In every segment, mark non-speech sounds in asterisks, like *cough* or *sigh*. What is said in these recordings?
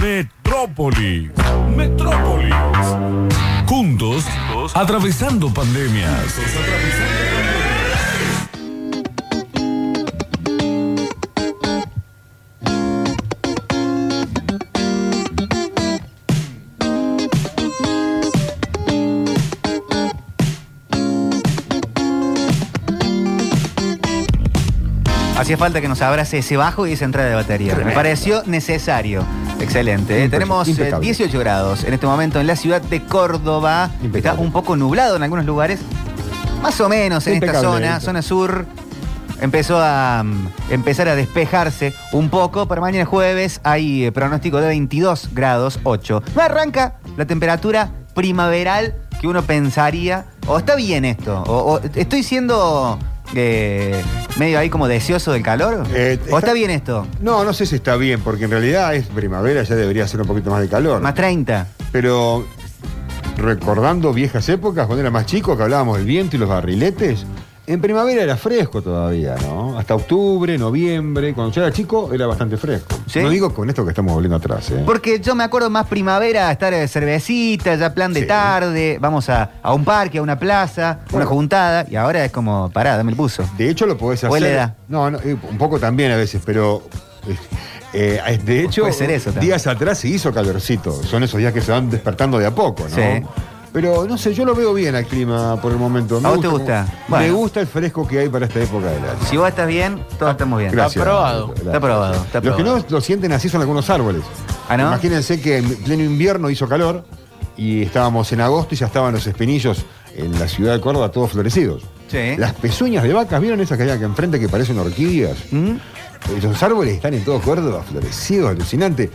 Metrópolis. Metrópolis. Juntos, atravesando pandemias. Hacía falta que nos abrace ese bajo y esa entrada de batería. Me pareció necesario. Excelente. ¿eh? Tenemos eh, impecable. 18 grados en este momento en la ciudad de Córdoba. Impecable. Está un poco nublado en algunos lugares. Más o menos en esta zona, zona sur. Empezó a mm, empezar a despejarse un poco. Para mañana jueves hay eh, pronóstico de 22 grados 8. No arranca la temperatura primaveral que uno pensaría. O está bien esto. O, o estoy siendo eh, medio ahí como deseoso del calor. Eh, ¿O está bien esto? No, no sé si está bien, porque en realidad es primavera, ya debería ser un poquito más de calor. Más 30. Pero recordando viejas épocas, cuando era más chico, que hablábamos del viento y los barriletes, en primavera era fresco todavía, ¿no? Hasta octubre, noviembre, cuando yo era chico era bastante fresco. ¿Sí? No digo con esto que estamos volviendo atrás, ¿eh? Porque yo me acuerdo más primavera, estar de cervecita, ya plan de Sí. tarde, vamos a, a un parque, a una plaza, una Bueno. juntada, y ahora es como, pará, dame el buzo. De hecho, lo podés ¿O hacer. edad? No, no, eh, un poco también a veces, pero. eh, eh, de hecho, ser eso días atrás se hizo calorcito. Son esos días que se van despertando de a poco, ¿no? Sí. Pero no sé, yo lo veo bien al clima por el momento. ¿A vos te gusta? Bueno. Me gusta el fresco que hay para esta época del año. Si vos estás bien, todos estamos bien. Gracias. aprobado. Está aprobado, está Los que aprobado. no lo sienten así son algunos árboles. ¿Ah, no? Imagínense que en pleno invierno hizo calor y estábamos en agosto y ya estaban los espinillos en la ciudad de Córdoba todos florecidos. Sí. Las pezuñas de vacas, ¿vieron esas que hay acá enfrente que parecen orquídeas? ¿Mm? Los árboles están en todo Córdoba, florecidos, alucinante.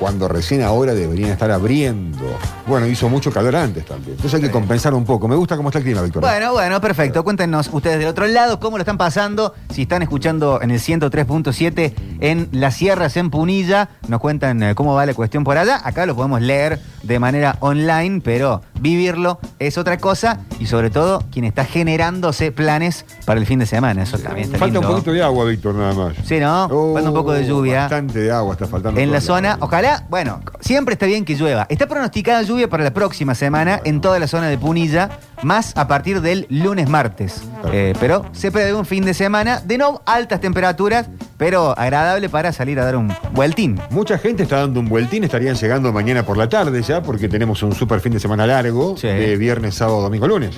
Cuando recién ahora deberían estar abriendo. Bueno, hizo mucho calor antes también. Entonces hay que compensar un poco. Me gusta cómo está el clima, Víctor. Bueno, bueno, perfecto. Cuéntenos ustedes del otro lado cómo lo están pasando. Si están escuchando en el 103.7 en Las Sierras, en Punilla, nos cuentan eh, cómo va la cuestión por allá. Acá lo podemos leer de manera online, pero vivirlo es otra cosa. Y sobre todo, quien está generándose planes para el fin de semana. Eso también está Falta un poquito de agua, Víctor, nada más. Sí, ¿no? Oh, Falta un poco de lluvia. Bastante de agua está faltando. En la zona, ojalá, bueno, siempre está bien que llueva. Está pronosticada lluvia para la próxima semana en toda la zona de Punilla, más a partir del lunes martes. Eh, pero se prevé un fin de semana de no altas temperaturas, pero agradable para salir a dar un vueltín. Mucha gente está dando un vueltín, estarían llegando mañana por la tarde ya, porque tenemos un super fin de semana largo, Sí. de viernes, sábado, domingo, lunes.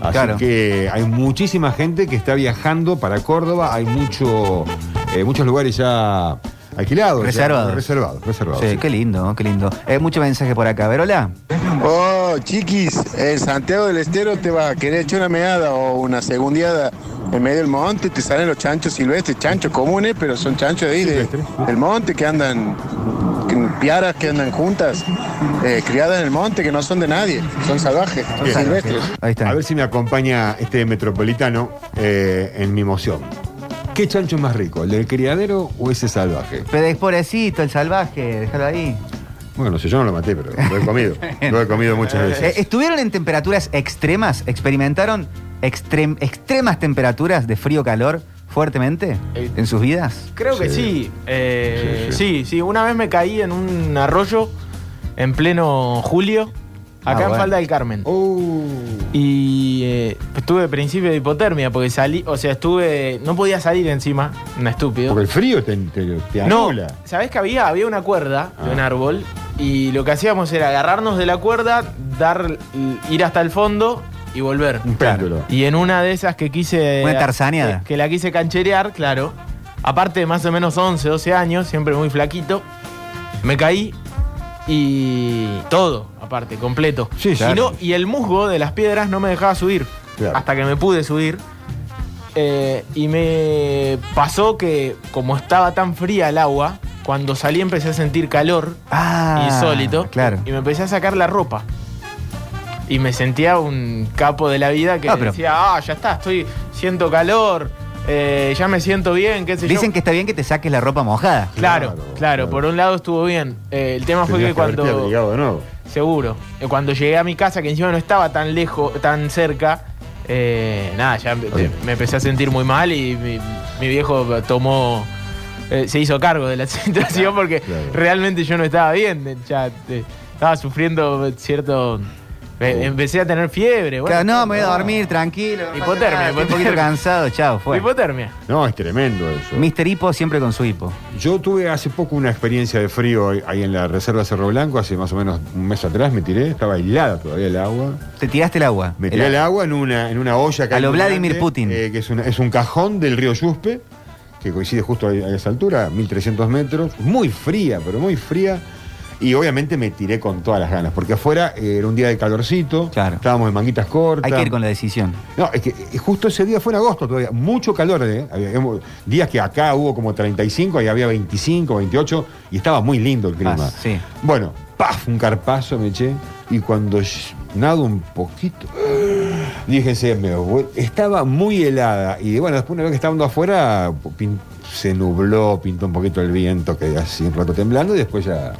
Así Claro. que hay muchísima gente que está viajando para Córdoba, hay mucho, eh, muchos lugares ya alquilados. ya, Reservados. reservados, reservados. Sí, sí. qué lindo, qué lindo. Eh, mucho mensaje por acá, Verola. Oh, chiquis, en Santiago del Estero te va a querer echar una meada o una segundiada en medio del monte, te salen los chanchos silvestres, chanchos comunes, pero son chanchos de ahí, de- del monte, que andan, piaras que andan juntas, eh, criadas en el monte, que no son de nadie, son salvajes, son silvestres. Ahí está. A ver si me acompaña este metropolitano eh, en mi emoción. ¿Qué chancho es más rico, el del criadero o ese salvaje? Pero es pobrecito, el salvaje, déjalo ahí. Bueno, no sé, yo no lo maté, pero lo he comido. *laughs* lo he comido muchas Eh, veces. ¿Estuvieron en temperaturas extremas? ¿Experimentaron extrem- extremas temperaturas de frío-calor fuertemente Eh, en sus vidas? Creo que Sí. sí. Eh, Sí, sí, sí. sí, Una vez me caí en un arroyo en pleno julio, Ah, acá en bueno. Falda del Carmen. Oh. Y eh, tuve principio de hipotermia porque salí, o sea, estuve, no podía salir encima, un estúpido. Porque el frío te, te, te No, anula. ¿sabés que había? Había una cuerda de un Ah. árbol y lo que hacíamos era agarrarnos de la cuerda, dar, ir hasta el fondo y volver. Un péndulo. Y en una de esas que quise. Una tarzaneada. Que, que la quise cancherear, claro. Aparte de más o menos 11, 12 años, siempre muy flaquito. Me caí y todo, aparte, completo. Sí, y, claro. no- y el musgo de las piedras no me dejaba subir. Claro. Hasta que me pude subir. Eh, y me pasó que, como estaba tan fría el agua, cuando salí empecé a sentir calor Ah, insólito. Claro. Y me empecé a sacar la ropa. Y me sentía un capo de la vida que Ah, decía, ah, ya está, estoy, siento calor, eh, ya me siento bien, qué sé Dicen yo. que está bien que te saques la ropa mojada. Claro, Claro, claro, claro. por un lado estuvo bien. Eh, el tema fue que haberte cuando... abrigado de nuevo. Seguro. Eh, Cuando llegué a mi casa, que encima no estaba tan lejos, tan cerca, eh, nada, ya me, empecé a sentir muy mal y mi, mi viejo tomó eh, se hizo cargo de la *laughs* situación porque claro. realmente yo no estaba bien. Ya eh, estaba sufriendo cierto. Eh, empecé a tener fiebre. bueno, Claro, no, me voy a dormir, tranquilo. no pasa Hipotermia, nada, estoy un poquito cansado, chao, fue. Hipotermia. No, es tremendo eso. Mister Hipo siempre con su hipo. Yo tuve hace poco una experiencia de frío ahí- ahí en la Reserva Cerro Blanco, hace más o menos un mes atrás me tiré, estaba helada todavía el agua. Te tiraste el agua. Me tiré el agua en una, en una olla que A hay lo muy Vladimir grande, Putin. eh, que es, una- es un cajón del río Yuspe, que coincide justo a esa altura, 1300 metros, muy fría, pero muy fría. Y obviamente me tiré con todas las ganas, porque afuera eh, era un día de calorcito, Claro. estábamos en manguitas cortas. Hay que ir con la decisión. No, es que eh, justo ese día fue en agosto todavía, mucho calor, ¿eh? Había- días que acá hubo como 35 y había 25, 28 y estaba muy lindo el clima. Ah, sí. Bueno, paf, un carpazo me eché y cuando nado un poquito, *gasps* dije, se me estaba muy helada y bueno, después una vez que estábamos afuera se nubló, pintó un poquito el viento, quedé así un rato temblando y después ya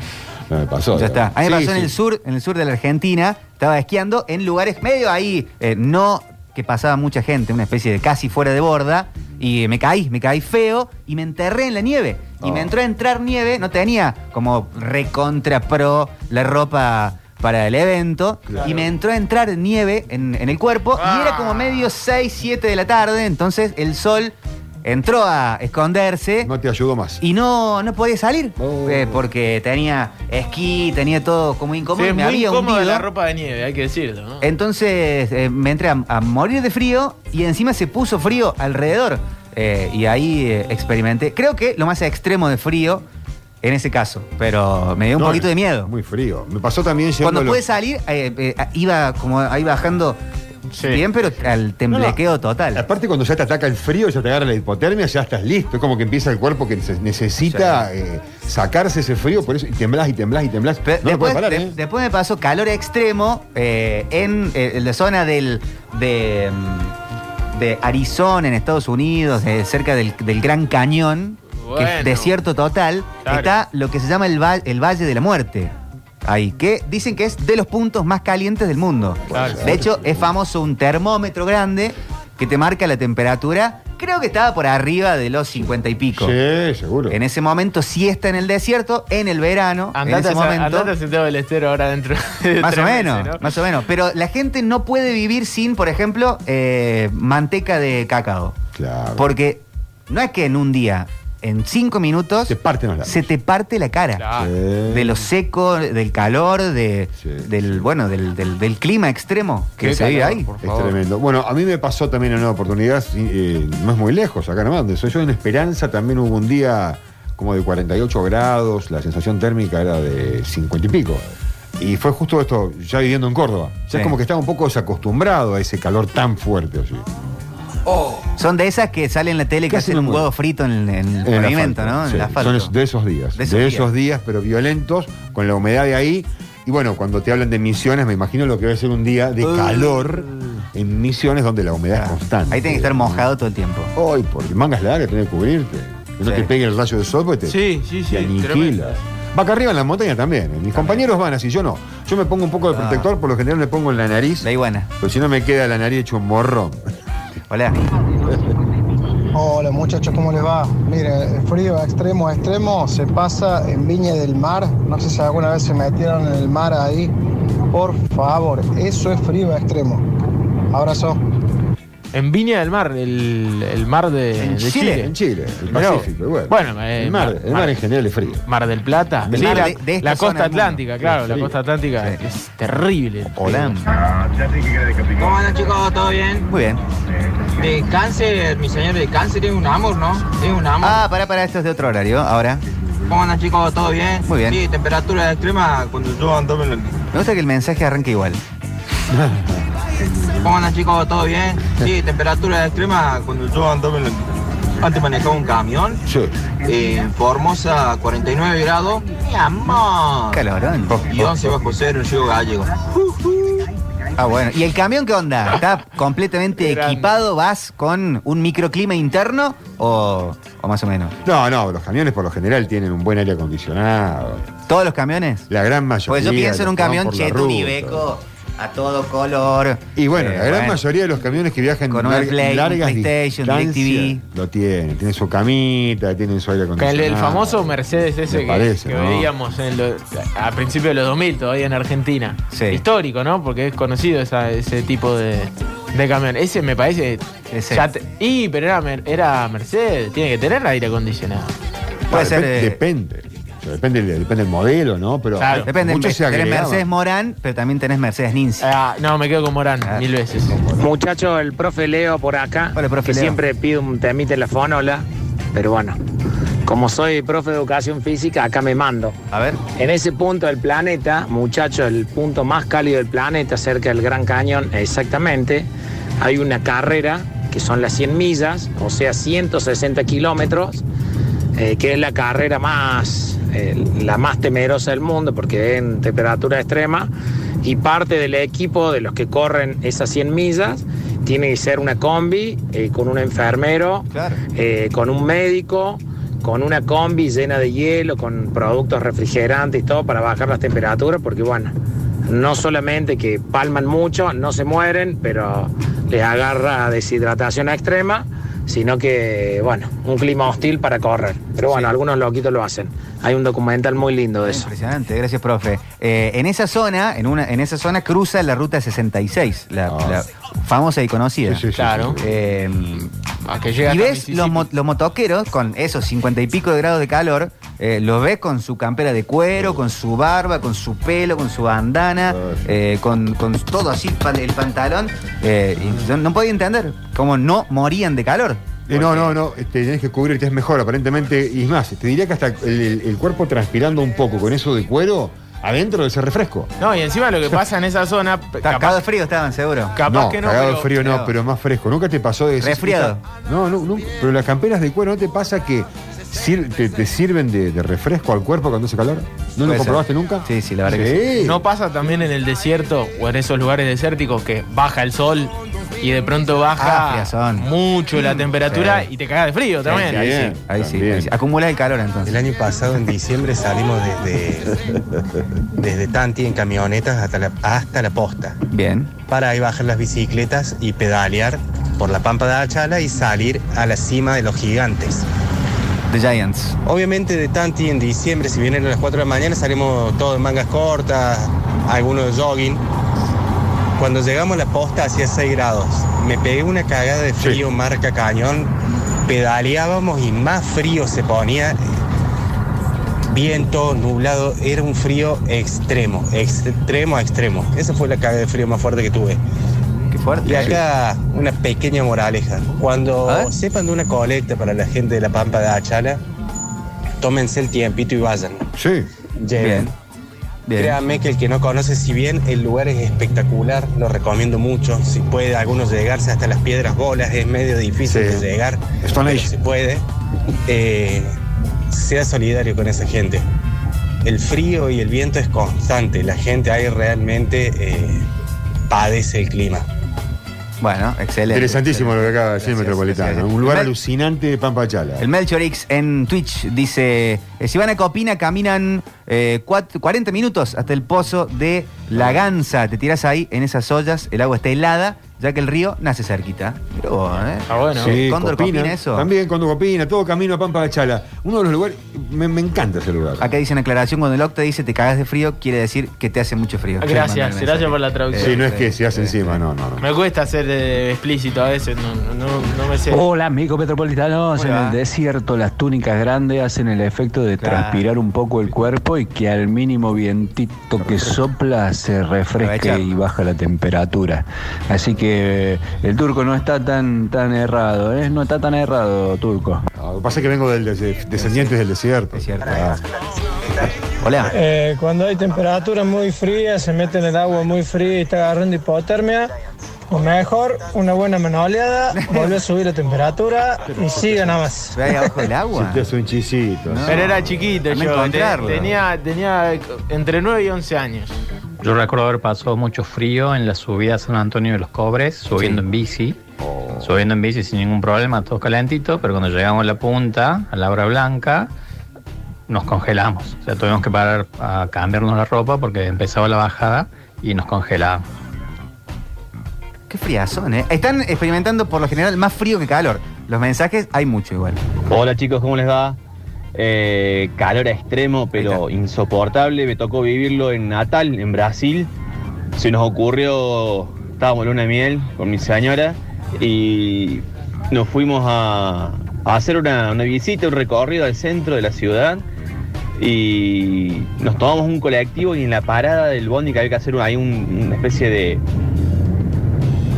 no me pasó. Ya está. A mí me Sí, pasó en sí. el sur, en el sur de la Argentina, estaba esquiando en lugares medio ahí, eh, no que pasaba mucha gente, una especie de casi fuera de borda, y me caí, me caí feo y me enterré en la nieve. Y Oh. me entró a entrar nieve, no tenía como recontra pro la ropa para el evento, Claro. y me entró a entrar nieve en, en el cuerpo, y era como medio 6, 7 de la tarde, entonces el sol entró a esconderse. No te ayudó más. Y no, no podía salir Oh. eh, porque tenía esquí, tenía todo como Sí, incómodo. es me muy había incómoda hundido. la ropa de nieve, hay que decirlo, ¿no? Entonces eh, me entré a, a morir de frío y encima se puso frío alrededor. Eh, y ahí eh, experimenté. Creo que lo más extremo de frío en ese caso, pero me dio un No, poquito de miedo. Muy frío. Me pasó también Cuando lo- pude salir, eh, eh, iba como ahí bajando Sí, bien, pero al temblequeo No, no. total. Aparte, cuando ya te ataca el frío, ya te agarra la hipotermia, ya estás listo. Es como que empieza el cuerpo que nece- necesita eh, sacarse ese frío, por eso y temblás y temblás y temblás. Pero no lo después, puedes parar, de- ¿eh? después me pasó calor extremo eh, en, eh, en la zona del, de, mm, de Arizona, en Estados Unidos, cerca del, del Gran Cañón, que es desierto total. Claro. Está lo que se llama el, va- el Valle de la Muerte. Ahí, que dicen que es de los puntos más calientes del mundo. Claro. De hecho, es famoso un termómetro grande que te marca la temperatura. Creo que estaba por arriba de los 50 y pico. Sí, seguro. En ese momento sí está en el desierto, en el verano. en Andate, ese a, momento. andate a Santiago del Estero ahora dentro de *laughs* Más o menos, meses, ¿no? más o menos. Pero la gente no puede vivir sin, por ejemplo, eh, manteca de cacao. Claro. Porque no es que en un día, en cinco minutos, Te parten los labios. se te parte la cara. Claro. Sí. De lo seco, del calor, de, Sí, del, bueno, del, del- del clima extremo que Qué se vive calor, ahí. por Es favor. tremendo. Bueno, a mí me pasó también en una oportunidad, sí, eh, no es muy lejos, acá nomás, donde soy yo en Esperanza, también hubo un día como de 48 grados, la sensación térmica era de 50 y pico. Y fue justo esto, ya viviendo en Córdoba. Ya Sí. es como que estaba un poco desacostumbrado a ese calor tan fuerte así. Son de esas que salen en la tele que Casi hacen un huevo frito en, en el En el pavimento, asfalto, ¿no? En sí. el asfalto. Son es- de esos días. De De esos esos, días. pero violentos, con la humedad de ahí. Y bueno, cuando te hablan de misiones, me imagino lo que va a ser un día de Uh. calor en misiones donde la humedad es constante. Ahí tiene que estar mojado todo el tiempo. Hoy, por mangas largas, tenés que cubrirte. Que no Sí. te pegue el rayo de sol porque te, Sí, sí, sí, te aniquila. Va acá arriba en la montaña también. ¿eh? Mis compañeros van así, yo no. Yo me pongo un poco de Ah. protector, por lo general me pongo en la nariz. La iguana. Porque si no me queda la nariz hecho un morro. Hola. Hola muchachos, ¿cómo les va? Mire, frío extremo, extremo se pasa en Viña del Mar. No sé si alguna vez se metieron en el mar ahí. Por favor, eso es frío extremo. Abrazo. En Viña del Mar, el, el mar de, En de Chile, Chile. En Chile, el. Pacífico. Bueno, Bueno, eh, el, mar, mar- el mar en general es frío. Mar del Plata. El Sí, mar la, de- de esta la zona costa atlántica, claro, la costa atlántica Sí. es terrible. Hola. ¿Cómo andan chicos? ¿Todo bien? Muy bien. De cáncer, mi señor de cáncer es un amor, ¿no? Es un amor. Ah, para, para, esto es de otro horario. Ahora. ¿Cómo andan chicos? ¿Todo bien? Muy bien. Sí, temperatura extrema cuando yo andaba en la... Me gusta que el mensaje arranque igual. *laughs* ¿Cómo andan chicos? ¿Todo bien? Sí, temperatura extrema cuando yo andaba en la... Antes manejaba un camión Sí. eh, en Formosa, 49 grados. Mi amor. Calorón. Y 11 bajo cero en Río Gallego. Ah, bueno. ¿Y el camión qué onda? ¿Está completamente equipado? ¿Vas con un microclima interno o, o más o menos? No, no, los camiones por lo general tienen un buen aire acondicionado. ¿Todos los camiones? La gran mayoría. Pues yo pienso en un camión cheto. Ibeco, a todo color. Y bueno, Eh, la gran mayoría de los camiones que viajan Con una lar- Play, largas PlayStation, DirecTV. lo tienen. Tienen su camita, tienen su aire el, acondicionado. el famoso Mercedes ese que, parece, que ¿no? veíamos en lo- a principios de los 2000 todavía en Argentina. Sí. Histórico, ¿no? Porque es conocido esa- ese tipo de, de camión. Ese me parece... Ese. ya te- y, pero era, era Mercedes, tiene que tener aire acondicionado. Puede ser, eh, Depende. Depende, del- depende del modelo, ¿no? Pero Claro. Depende, muchos se tenés. Mercedes Morán, pero también tenés Mercedes Ninja. Ah, no, me quedo con Morán Ah. mil veces. Muchacho, el profe Leo por acá, Hola, profe que Leo. siempre pide un temita en la fonola, pero bueno, como soy profe de educación física, acá me mando. A ver. En ese punto del planeta, muchachos, el punto más cálido del planeta, cerca del Gran Cañón, exactamente, hay una carrera que son las 100 millas, o sea, 160 kilómetros, eh, que es la carrera más, eh, la más temerosa del mundo porque es en temperatura extrema y parte del equipo de los que corren esas 100 millas tiene que ser una combi eh, con un enfermero, Claro. eh, con un médico, con una combi llena de hielo, con productos refrigerantes y todo para bajar las temperaturas porque bueno, no solamente que palman mucho, no se mueren, pero les agarra deshidratación extrema, sino que, bueno, un clima hostil para correr. Pero bueno, algunos loquitos lo hacen. Hay un documental muy lindo de eso. Impresionante, gracias, profe. Eh, en esa zona, en una, en esa zona cruza la ruta 66, la, Ah. la famosa y conocida. Sí, sí, sí, Claro. Eh, A que llega y ves los, mo- los motoqueros con esos 50 y pico de grados de calor, eh, los ves con su campera de cuero, con su barba, con su pelo, con su bandana, eh, con, con todo así, el pantalón. eh, y yo no podía entender cómo no morían de calor. Eh, no, no, no, este, tenés que cubrirte, es mejor aparentemente. Y es más, te diría que hasta el, el- el cuerpo transpirando un poco con eso de cuero, adentro de ese refresco. No, y encima lo que *laughs* pasa en esa zona, Está capaz, cagado de frío estaban, seguro. capaz no, que no, cagado de frío no, pero- más fresco. ¿Nunca te pasó de decir, Resfriado. no, no, pero las camperas de cuero, ¿no te pasa que sir- te, te sirven de, de refresco al cuerpo cuando hace calor? ¿No lo comprobaste ser. nunca? Sí, sí, la verdad que sí. ¿No pasa también en el desierto o en esos lugares desérticos que baja el sol y de pronto Ah, baja friazón. mucho la temperatura Sí. y te cagas de frío también? Sí, ahí sí, Bien, ahí sí, también. ahí sí. Acumula el calor entonces. El año pasado, en diciembre, salimos desde, desde Tanti en camionetas hasta la, hasta la posta. Bien. Para ahí bajar las bicicletas y pedalear por la pampa de Achala y salir a la cima de los gigantes. The Giants. Obviamente de Tanti en diciembre, si vienen a las 4 de la mañana, salimos todos en mangas cortas, algunos de jogging. Cuando llegamos a la posta hacía 6 grados. Me pegué una cagada de frío marca cañón. Pedaleábamos y más frío se ponía. Viento, nublado, era un frío extremo, extremo a extremo. Esa fue la cagada de frío más fuerte que tuve. Fuerte. Y acá una pequeña moraleja. Cuando sepan de una colecta para la gente de la Pampa de Achala, tómense el tiempito y vayan. Sí. Lleven. Bien. Bien. Créanme que el que no conoce, si bien el lugar es espectacular, lo recomiendo mucho. Si puede algunos llegarse hasta las piedras bolas, es medio difícil Sí. de llegar. Stone pero Age. se puede. Eh, sea solidario con esa gente. El frío y el viento es constante. La gente ahí realmente eh, padece el clima. Bueno, excelente. Interesantísimo lo que acaba de decir Metropolitano. gracias. Un lugar Mel- alucinante de Pampa Chala. El Melchor X en Twitch dice: eh, Si van a Copina, caminan eh, cuat- 40 minutos hasta el pozo de La Ganza. Te tiras ahí en esas ollas, el agua está helada, ya que el río nace cerquita. Mirá vos, ¿eh? Ah, bueno. Sí, Cóndor Copina, Copina, eso. También Cóndor Copina, todo camino a Pampa de Chala. Uno de los lugares, me, me encanta ese lugar. Acá dice en aclaración: cuando el Octa dice te cagas de frío, quiere decir que te hace mucho frío. Gracias, gracias por la traducción. Sí, no es que se hace encima, no, no, no. Me cuesta ser eh, explícito a veces, no, no, no me sé. Hola amigos metropolitanos, ¿Cómo en el desierto las túnicas grandes hacen el efecto de Claro. transpirar un poco el cuerpo y que al mínimo vientito que sopla se refresque y baja la temperatura. Así que el turco no está tan tan errado, ¿eh? no está tan errado turco. No, lo que pasa es que vengo del des- descendientes del desierto. Es cierto. Ah. Hola. Eh, cuando hay temperaturas muy frías, se mete en el agua muy fría y está agarrando hipotermia, o mejor, una buena manoleada, vuelve a subir la temperatura y sigue nada más. Ve ahí abajo del Si agua. te hace un chisito. No. Pero era chiquito yo, tenía, tenía entre 9 y 11 años. Yo recuerdo haber pasado mucho frío en la subida a San Antonio de los Cobres, subiendo en bici. Subiendo en bici sin ningún problema, todo calentito, pero cuando llegamos a la punta, a la hora blanca, nos congelamos. O sea, tuvimos que parar a cambiarnos la ropa porque empezaba la bajada y nos congelábamos. qué friazón, ¿eh? Están experimentando por lo general más frío que calor. Los mensajes hay mucho igual. Hola chicos, ¿cómo les va? Eh, calor extremo, pero insoportable. Me tocó vivirlo en Natal, en Brasil. Se nos ocurrió, estábamos en luna de miel con mi señora y nos fuimos a, a hacer una, una visita, un recorrido al centro de la ciudad y nos tomamos un colectivo y en la parada del bondi que había que hacer ahí un- una especie de,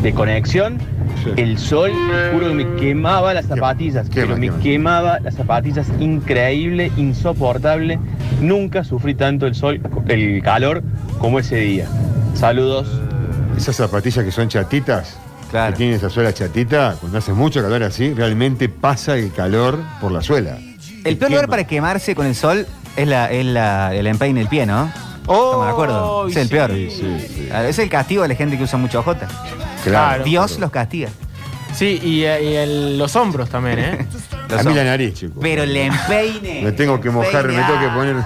de conexión. El sol, te juro que me quemaba las zapatillas, pero me quemaba las zapatillas, increíble, insoportable. Nunca sufrí tanto el sol, el calor como ese día. Saludos. Esas zapatillas que son chatitas, Claro. que tienen esa suela chatita, cuando hace mucho calor así, realmente pasa el calor por la suela. El peor lugar para quemarse con el sol es, la, es la, el empeine del pie, ¿no? Estamos de acuerdo. Es el sí. peor. Sí, Es el castigo de la gente que usa mucho ojota. Claro. Dios los castiga. Sí, y, eh, y el- los hombros también, ¿eh? *laughs* A mí la nariz, chico. Pero el empeine. Me tengo que mojar, me tengo que poner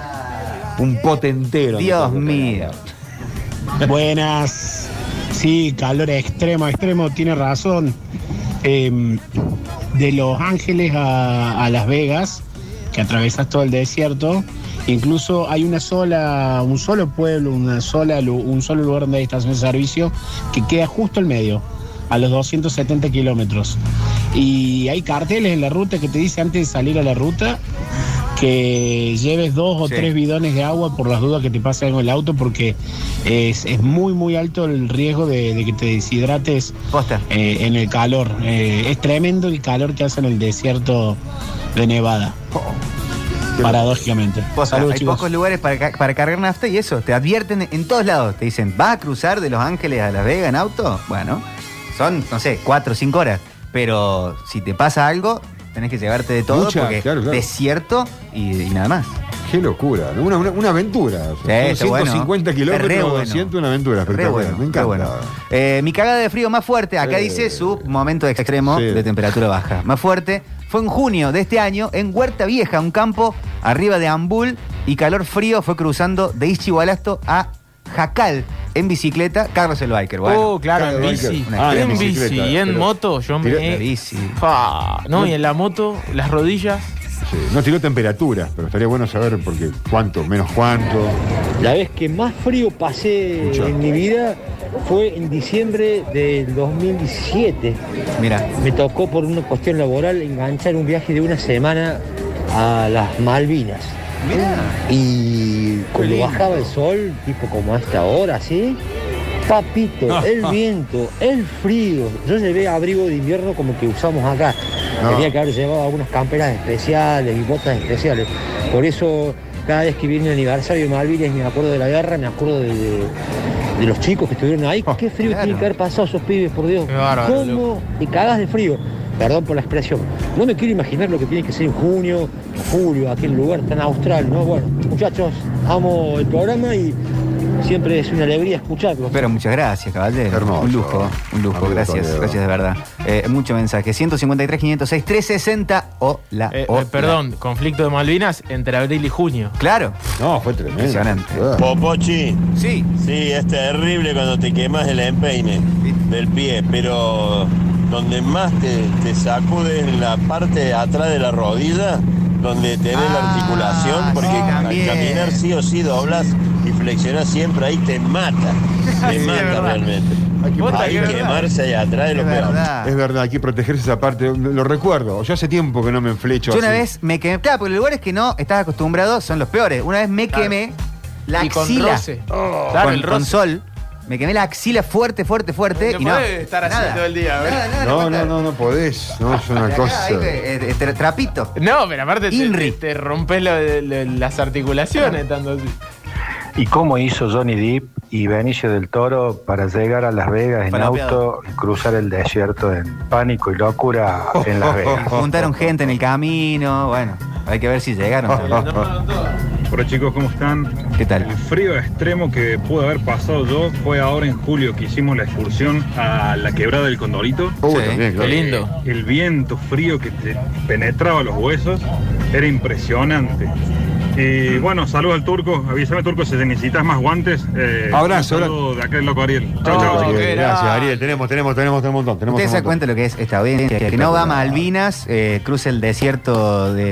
un pote entero. Dios mío. Buenas. Sí, calor extremo, extremo, tiene razón. Eh, de Los Ángeles a, a Las Vegas, que atravesas todo el desierto, incluso hay una sola, un solo pueblo, una sola, un solo lugar donde hay estación de servicio que queda justo al medio, a los 270 kilómetros. Y hay carteles en la ruta que te dice antes de salir a la ruta que lleves dos o Sí. tres bidones de agua por las dudas que te pase algo en el auto porque es, es muy muy alto el riesgo de, de que te deshidrates eh, en el calor. Eh, es tremendo el calor que hace en el desierto de Nevada. Paradójicamente. Hay chicos. pocos lugares para, para cargar nafta y eso, te advierten en todos lados. Te dicen, ¿vas a cruzar de Los Ángeles a Las Vegas en auto? Bueno, son, no sé, cuatro o cinco horas. Pero si te pasa algo, tenés que llevarte de todo Mucha, porque claro, claro. desierto y, y nada más. Qué locura, ¿no? una, una, una aventura. Sí, Son está bueno. 150 Es kilómetros, re bueno. 200, una aventura espectacular. bueno, me encanta. bueno. Eh, mi cagada de frío más fuerte, acá dice su momento extremo Sí. de temperatura baja. Más fuerte fue en junio de este año en Huerta Vieja, un campo arriba de Ambul y calor frío fue cruzando de Ischigualasto a Jacal en bicicleta, Carlos el Biker. Bueno, oh, claro, en Carlos bici. Ah, en bici y en moto, yo me. La bici. Fa, no, y en la moto, las rodillas. Sí, No tiró temperaturas, pero estaría bueno saber porque cuánto, menos cuánto. La vez que más frío pasé Mucho. en mi vida fue en diciembre del 2017. Mira. Me tocó por una cuestión laboral enganchar un viaje de una semana a las Malvinas. Y cuando bajaba el sol, tipo como a esta hora, ¿sí? Papito, *laughs* el viento, el frío. Yo llevé abrigo de invierno como que usamos acá. No. Tenía que haber llevado algunas camperas especiales y botas especiales. Por eso, cada vez que viene el aniversario de Malvinas, me acuerdo de la guerra, me acuerdo de, de- de los chicos que estuvieron ahí. Qué frío tiene que haber pasado esos pibes, por Dios. Qué bárbaro, ¿Cómo te cagas de frío? Perdón por la expresión. No me quiero imaginar lo que tiene que ser en junio, julio, aquel lugar tan austral, ¿no? Bueno, muchachos, amo el programa y siempre es una alegría escucharlos. Pero muchas gracias, caballero. Hermoso. Un lujo, un lujo. Amigo Gracias, Toledo. gracias de verdad. Eh, mucho mensaje. 153, 506, 360. Hola. Eh, eh, hola. perdón, conflicto de Malvinas entre abril y junio. Claro. No, fue tremendo. Impresionante. Popochi. Sí. Sí, es terrible cuando te quemas el empeine del pie, pero donde más te, te sacude en la parte de atrás de la rodilla, donde tenés la articulación, porque al también. caminar sí o sí doblas y flexionas siempre, ahí te mata. *laughs* Te Sí, mata es verdad. realmente. Posta Ahí que es quemarse ahí atrás es lo peor. verdad. Es verdad, hay que protegerse esa parte. Lo, recuerdo. Yo hace tiempo que no me enflecho Yo una así. vez me quemé. Claro, porque los lugares que no estás acostumbrado son los peores. Una vez me quemé la Y con axila. roce. Oh. Claro, con, el con sol. Me quemé la axila fuerte, fuerte, fuerte. y no. estar así nada. todo el día, ¿verdad? Nada, nada, No, no, no, no podés. No, es una De acá, cosa. ahí, eh, tra- trapito. No, pero aparte te, te, te rompes lo de- lo de las articulaciones estando así. ¿Y cómo hizo Johnny Depp y Benicio del Toro para llegar a Las Vegas en auto y cruzar el desierto en pánico y locura en Las Vegas? *laughs* Juntaron gente en el camino. Bueno, hay que ver si llegaron. *laughs* Hola chicos, ¿cómo están? ¿Qué tal? El frío extremo que pude haber pasado yo fue ahora en julio que hicimos la excursión a la quebrada del Condorito. También, claro. Qué lindo. El viento frío que te penetraba los huesos era impresionante. Y bueno, saludos al turco. Avísame, turco, si necesitas más guantes. Eh, Abrazo, un saludo de aquel loco Ariel. Chau, chau. Ariel, gracias, Ariel. Tenemos, tenemos, tenemos, tenemos un montón. Tenemos Ustedes un se cuenta lo que es esta audiencia, que no va a Malvinas, eh, cruza el desierto de,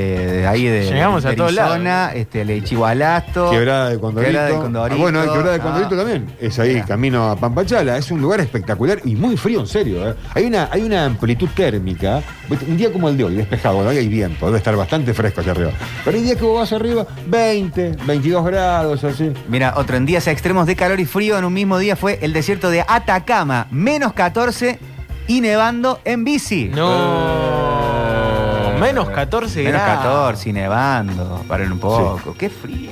de ahí de, Llegamos de a todos Arizona, este, el Chihualasto. Quebrada de Condorito. Quebrada de Condorito. Ah, bueno, hay Quebrada de Ah. Condorito también. Es ahí, camino a Pampachala. Es un lugar espectacular y muy frío, en serio. ¿eh? Hay, una, hay una amplitud térmica. Un día como el de hoy, despejado, bueno, hoy hay viento, debe estar bastante fresco allá arriba. Pero hay días que vos vas arriba, 20, 22 grados, así. Mira, otro en días extremos de calor y frío en un mismo día fue el desierto de Atacama, menos 14 y nevando en bici. No. Menos 14 Menos grados. 14 y nevando. Paren un poco. Qué frío.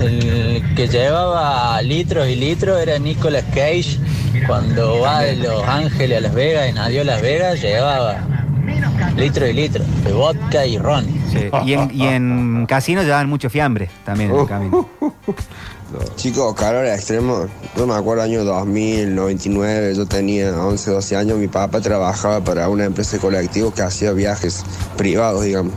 El que llevaba litros y litros era Nicolas Cage. Cuando va de Los Ángeles a Las Vegas, en Adiós Las Vegas, llevaba litros y litros de vodka y ron. Sí, Y, en, y en casino llevaban mucho fiambre también en el camino. *laughs* Chicos, calor extremo. No me acuerdo, año 2000, 99, yo tenía 11, 12 años. Mi papá trabajaba para una empresa de colectivos que hacía viajes privados, digamos.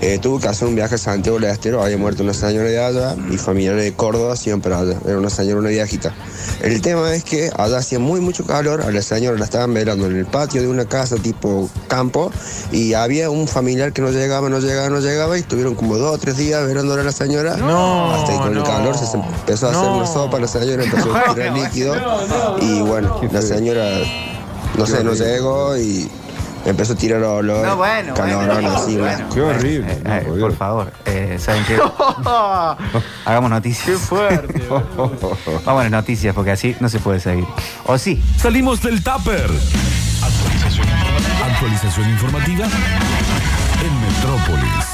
Eh, tuve que hacer un viaje a Santiago del Estero, había muerto una señora de allá, mi familiares de Córdoba siempre allá, era una señora, una viejita. El tema es que allá hacía muy mucho calor, a la señora la estaban velando en el patio de una casa tipo campo y había un familiar que no llegaba, no llegaba, no llegaba y estuvieron como dos o tres días velándola a la señora No, hasta que con no. el calor se empezó a hacer No. una sopa, la señora empezó a *laughs* tirar líquido y bueno, la señora, no sé, no llegó y empezó a tirar olor, No, bueno, calorón bueno, así, bueno. Qué horrible. Eh, eh, por favor, eh, ¿saben qué? *laughs* Hagamos noticias. Qué fuerte. *laughs* Vamos a las noticias porque así no se puede seguir. ¿O sí? Salimos del tupper. Actualización informativa en Metrópolis.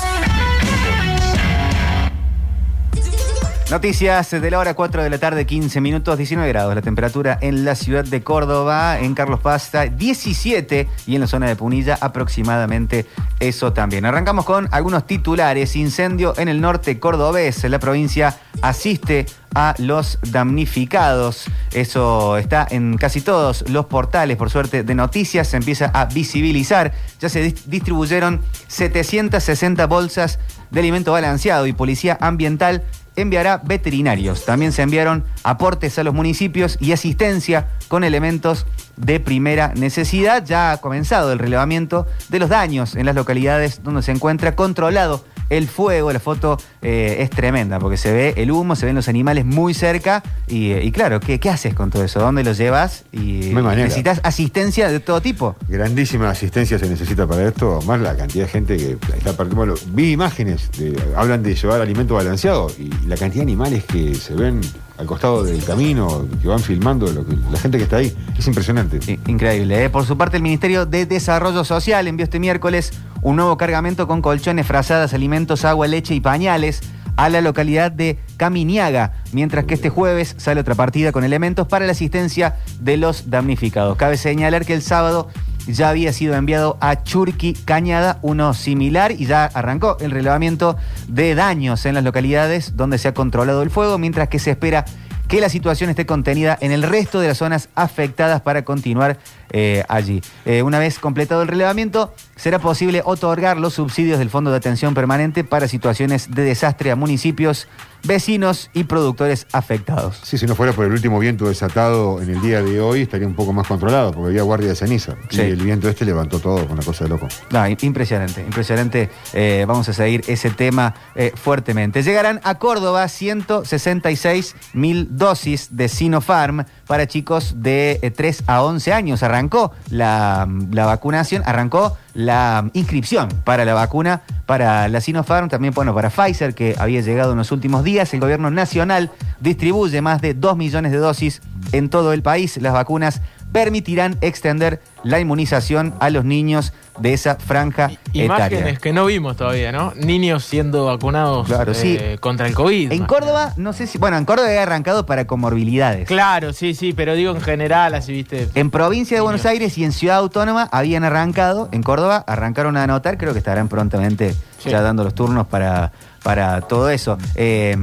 Noticias de la hora 4 de la tarde, 15 minutos, 19 grados. La temperatura en la ciudad de Córdoba, en Carlos Pasta, 17 y en la zona de Punilla aproximadamente eso también. Arrancamos con algunos titulares. Incendio en el norte cordobés. La provincia asiste a los damnificados. Eso está en casi todos los portales, por suerte, de noticias. Se empieza a visibilizar. Ya se dis- distribuyeron 760 bolsas de alimento balanceado y policía ambiental enviará veterinarios. También se enviaron aportes a los municipios y asistencia con elementos de primera necesidad. Ya ha comenzado el relevamiento de los daños en las localidades donde se encuentra controlado el fuego. La foto eh, es tremenda porque se ve el humo, se ven los animales muy cerca y, eh, y claro, ¿qué, qué haces con todo eso? ¿Dónde los llevas? Y necesitas asistencia de todo tipo. Grandísima asistencia se necesita para esto, más la cantidad de gente que está partiendo. Vi imágenes, de- hablan de llevar alimento balanceado y la cantidad de animales que se ven al costado del camino, que van filmando, la gente que está ahí, es impresionante. Increíble. ¿eh? Por su parte, el Ministerio de Desarrollo Social envió este miércoles un nuevo cargamento con colchones, frazadas, alimentos, agua, leche y pañales a la localidad de Caminiaga, mientras que este jueves sale otra partida con elementos para la asistencia de los damnificados. Cabe señalar que el sábado ya había sido enviado a Churqui Cañada uno similar y ya arrancó el relevamiento de daños en las localidades donde se ha controlado el fuego, mientras que se espera que la situación esté contenida en el resto de las zonas afectadas para continuar eh, allí. Eh, una vez completado el relevamiento, será posible otorgar los subsidios del Fondo de Atención Permanente para situaciones de desastre a municipios, vecinos y productores afectados. Sí, si no fuera por el último viento desatado en el día de hoy, estaría un poco más controlado, porque había guardia de ceniza. Sí. Y el viento este levantó todo, con una cosa de loco. No, impresionante, impresionante. Eh, vamos a seguir ese tema eh, fuertemente. Llegarán a Córdoba 166 mil dosis de Sinopharm para chicos de eh, 3 a 11 años. Arrancó la, la vacunación, arrancó la inscripción para la vacuna para la Sinopharm, también bueno, para Pfizer, que había llegado en los últimos días. El gobierno nacional distribuye más de 2 millones de dosis en todo el país. Las vacunas permitirán extender la inmunización a los niños de esa franja Imágenes etaria. que no vimos todavía, ¿no? Niños siendo vacunados Claro, eh, sí. contra el COVID. En Córdoba, no sé si. Bueno, en Córdoba había arrancado para comorbilidades. Claro, sí, sí, pero digo en general, así, viste. En provincia de Buenos Aires y en Ciudad Autónoma habían arrancado, en Córdoba arrancaron a anotar, creo que estarán prontamente Sí. ya dando los turnos para, para todo eso. Eh,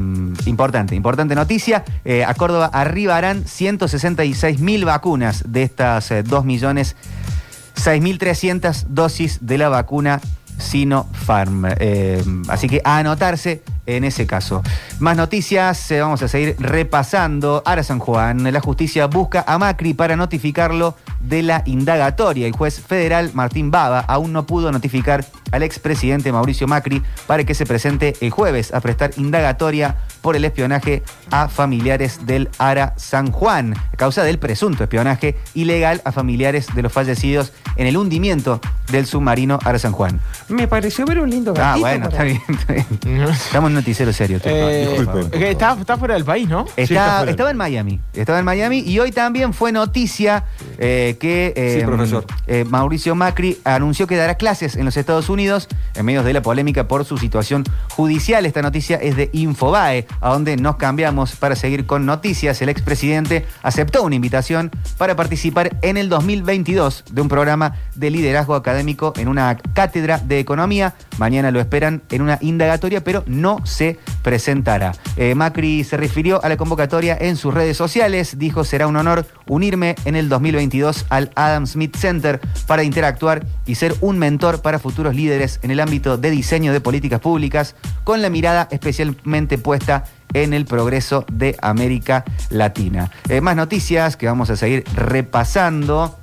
importante, importante noticia. Eh, a Córdoba arribarán 166 mil vacunas de estas eh, 2 millones 6.300 dosis de la vacuna Sinopharm. Eh, así que a anotarse en ese caso. Más noticias, vamos a seguir repasando. Ara San Juan, la justicia busca a Macri para notificarlo de la indagatoria. El juez federal Martín Baba aún no pudo notificar al expresidente Mauricio Macri para que se presente el jueves a prestar indagatoria por el espionaje a familiares del Ara San Juan, a causa del presunto espionaje ilegal a familiares de los fallecidos en el hundimiento del submarino Ara San Juan. Me pareció ver un lindo Ah, gatito. bueno, por está bien, está bien. *laughs* Estamos en un noticiero serio. Eh, Disculpen. que está, está fuera del país, ¿no? Está- estaba en Miami. Estaba en Miami y hoy también fue noticia eh, que eh, Sí, profesor. eh, Mauricio Macri anunció que dará clases en los Estados Unidos en medio de la polémica por su situación judicial. Esta noticia es de Infobae, a donde nos cambiamos para seguir con noticias. El expresidente aceptó una invitación para participar en el 2022 de un programa de liderazgo académico en una cátedra de economía. Mañana lo esperan en una indagatoria, pero no se presentará. Eh, Macri se refirió a la convocatoria en sus redes sociales. Dijo, será un honor unirme en el 2022 al Adam Smith Center para interactuar y ser un mentor para futuros líderes en el ámbito de diseño de políticas públicas, con la mirada especialmente puesta en el progreso de América Latina. Eh, más noticias que vamos a seguir repasando.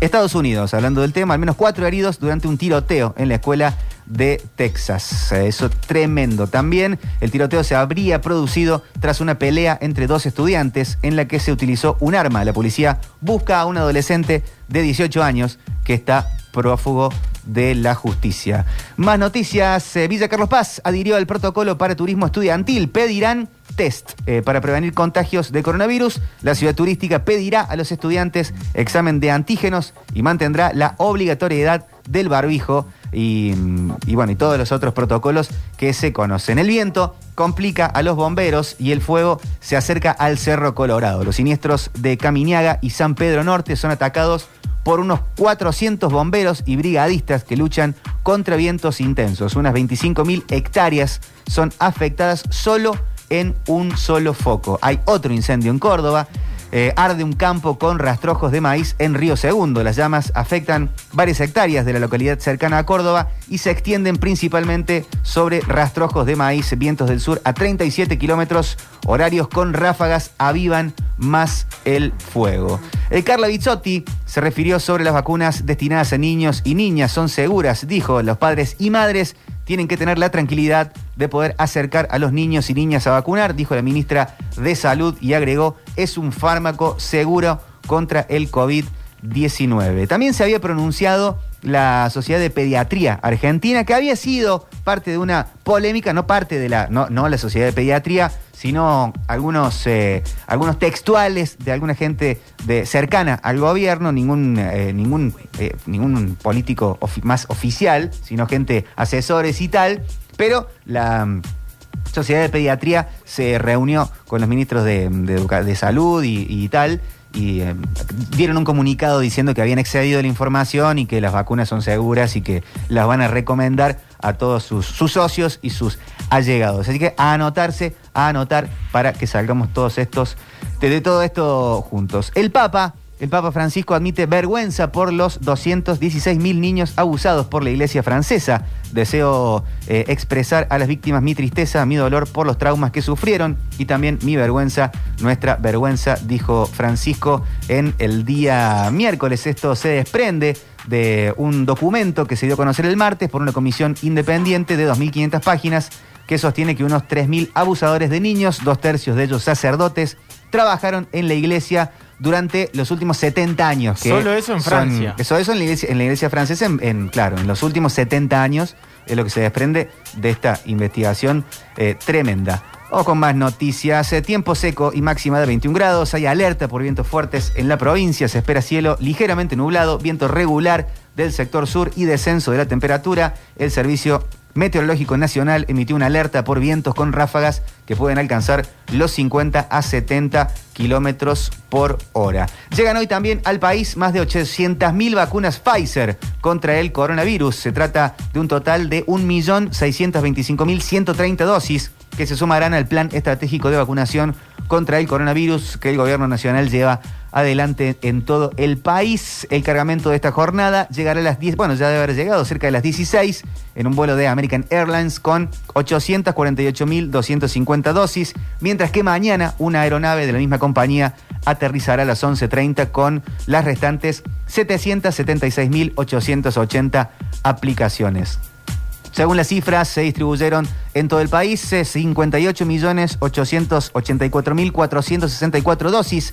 Estados Unidos, hablando del tema, al menos cuatro heridos durante un tiroteo en la escuela de Texas. Eso tremendo. También el tiroteo se habría producido tras una pelea entre dos estudiantes en la que se utilizó un arma. La policía busca a un adolescente de 18 años que está prófugo de la justicia. Más noticias. eh, Villa Carlos Paz adhirió al protocolo para turismo estudiantil. Pedirán test eh, para prevenir contagios de coronavirus. La ciudad turística pedirá a los estudiantes examen de antígenos y mantendrá la obligatoriedad del barbijo y, mm, y bueno, y todos los otros protocolos que se conocen. El viento complica a los bomberos y el fuego se acerca al Cerro Colorado. Los siniestros de Caminiaga y San Pedro Norte son atacados por unos 400 bomberos y brigadistas que luchan contra vientos intensos. Unas 25.000 hectáreas son afectadas solo en un solo foco. Hay otro incendio en Córdoba. Eh, arde un campo con rastrojos de maíz en Río Segundo. Las llamas afectan varias hectáreas de la localidad cercana a Córdoba y se extienden principalmente sobre rastrojos de maíz, vientos del sur a 37 kilómetros horarios con ráfagas avivan más el fuego. El Carla Bizzotti se refirió sobre las vacunas destinadas a niños y niñas. Son seguras, dijo, los padres y madres tienen que tener la tranquilidad de poder acercar a los niños y niñas a vacunar, dijo la ministra de Salud y agregó, es un fármaco seguro contra el COVID-19. También se había pronunciado la Sociedad de Pediatría Argentina, que había sido parte de una polémica, no parte de la, no, no la Sociedad de Pediatría, sino algunos, eh, algunos textuales de alguna gente de, cercana al gobierno, ningún, eh, ningún, eh, ningún político más oficial, sino gente asesores y tal, pero la mm, Sociedad de Pediatría se reunió con los ministros de, de Salud y, y tal, y eh, dieron un comunicado diciendo que habían excedido la información y que las vacunas son seguras y que las van a recomendar a todos sus, sus socios y sus allegados. Así que a anotarse, a anotar para que salgamos todos estos, de, todo esto juntos. El Papa, el Papa Francisco admite vergüenza por los 216 mil niños abusados por la iglesia francesa. Deseo eh, expresar a las víctimas mi tristeza, mi dolor por los traumas que sufrieron y también mi vergüenza, nuestra vergüenza, dijo Francisco en el día miércoles. Esto se desprende de un documento que se dio a conocer el martes por una comisión independiente de 2.500 páginas que sostiene que unos 3.000 abusadores de niños, dos tercios de ellos sacerdotes, trabajaron en la iglesia durante los últimos 70 años. que Solo eso en son- Francia. Eso, eso en la iglesia, en la iglesia francesa, en, en- claro, en los últimos 70 años es lo que se desprende de esta investigación eh, tremenda. O con más noticias, eh, tiempo seco y máxima de 21 grados, hay alerta por vientos fuertes en la provincia, se espera cielo ligeramente nublado, viento regular del sector sur y descenso de la temperatura. El servicio Meteorológico Nacional emitió una alerta por vientos con ráfagas que pueden alcanzar los 50 a 70 kilómetros por hora. Llegan hoy también al país más de 800.000 vacunas Pfizer contra el coronavirus. Se trata de un total de 1.625.130 dosis que se sumarán al plan estratégico de vacunación contra el coronavirus que el gobierno nacional lleva adelante en todo el país. El cargamento de esta jornada llegará a las 10, bueno, ya debe haber llegado cerca de las 16 en un vuelo de American Airlines con 848.250 dosis, mientras que mañana una aeronave de la misma compañía aterrizará a las 11.30 con las restantes 776.880 aplicaciones. Según las cifras, se distribuyeron en todo el país eh, 58.884.464 dosis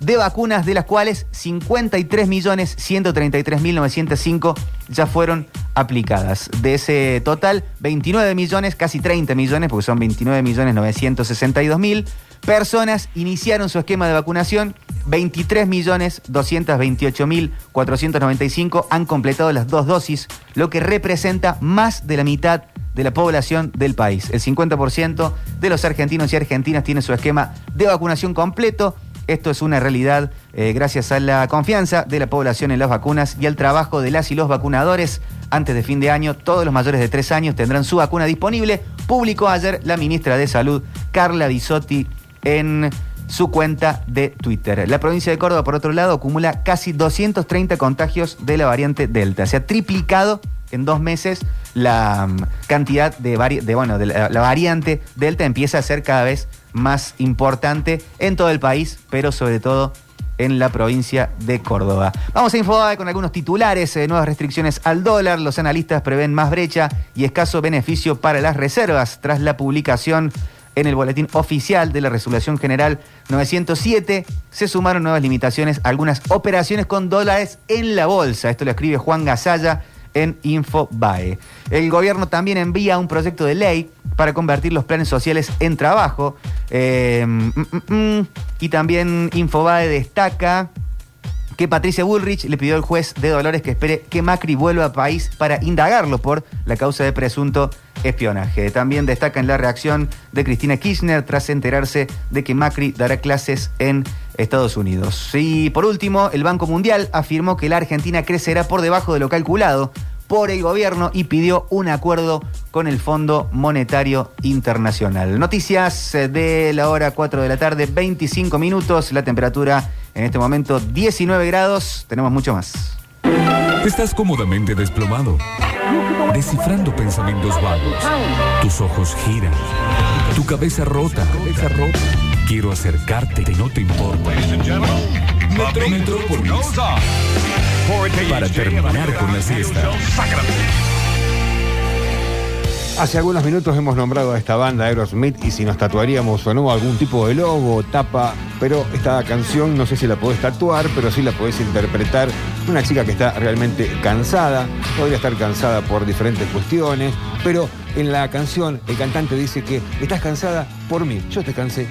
de vacunas, de las cuales 53.133.905 ya fueron aplicadas. De ese total, 29 millones, casi 30 millones, porque son 29.962.000 personas iniciaron su esquema de vacunación. 23.228.495 han completado las dos dosis, lo que representa más de la mitad de la población del país. El 50% de los argentinos y argentinas tiene su esquema de vacunación completo. Esto es una realidad eh, gracias a la confianza de la población en las vacunas y al trabajo de las y los vacunadores. Antes de fin de año, todos los mayores de tres años tendrán su vacuna disponible. Publicó ayer la ministra de Salud, Carla Bisotti, en su cuenta de Twitter. La provincia de Córdoba, por otro lado, acumula casi 230 contagios de la variante Delta. Se ha triplicado en dos meses la mm, cantidad de, vari- de, bueno, la, la variante Delta empieza a ser cada vez más importante en todo el país, pero sobre todo en la provincia de Córdoba. Vamos a informar con algunos titulares, eh, nuevas restricciones al dólar, los analistas prevén más brecha y escaso beneficio para las reservas tras la publicación en el boletín oficial de la Resolución General 907 se sumaron nuevas limitaciones a algunas operaciones con dólares en la bolsa. Esto lo escribe Juan Gasalla en Infobae. El gobierno también envía un proyecto de ley para convertir los planes sociales en trabajo. Eh, mm, mm, mm. y también Infobae destaca que Patricia Bullrich le pidió al juez de Dolores que espere que Macri vuelva al país para indagarlo por la causa de presunto espionaje. También destacan la reacción de Cristina Kirchner tras enterarse de que Macri dará clases en Estados Unidos. Y por último, el Banco Mundial afirmó que la Argentina crecerá por debajo de lo calculado por el gobierno y pidió un acuerdo con el Fondo Monetario Internacional. Noticias eh, de la hora 4 de la tarde, 25 minutos, la temperatura en este momento 19 grados, tenemos mucho más. Estás cómodamente desplomado, descifrando pensamientos vagos. Tus ojos giran, tu cabeza rota. Cabeza rota. Quiero acercarte, no te importa. Metro- Metrópolis. Para terminar con la siesta. Hace algunos minutos hemos nombrado a esta banda Aerosmith y si nos tatuaríamos o no algún tipo de logo, tapa, pero esta canción no sé si la podés tatuar, pero sí la podés interpretar. Una chica que está realmente cansada, podría estar cansada por diferentes cuestiones, pero en la canción el cantante dice que estás cansada por mí, yo te cansé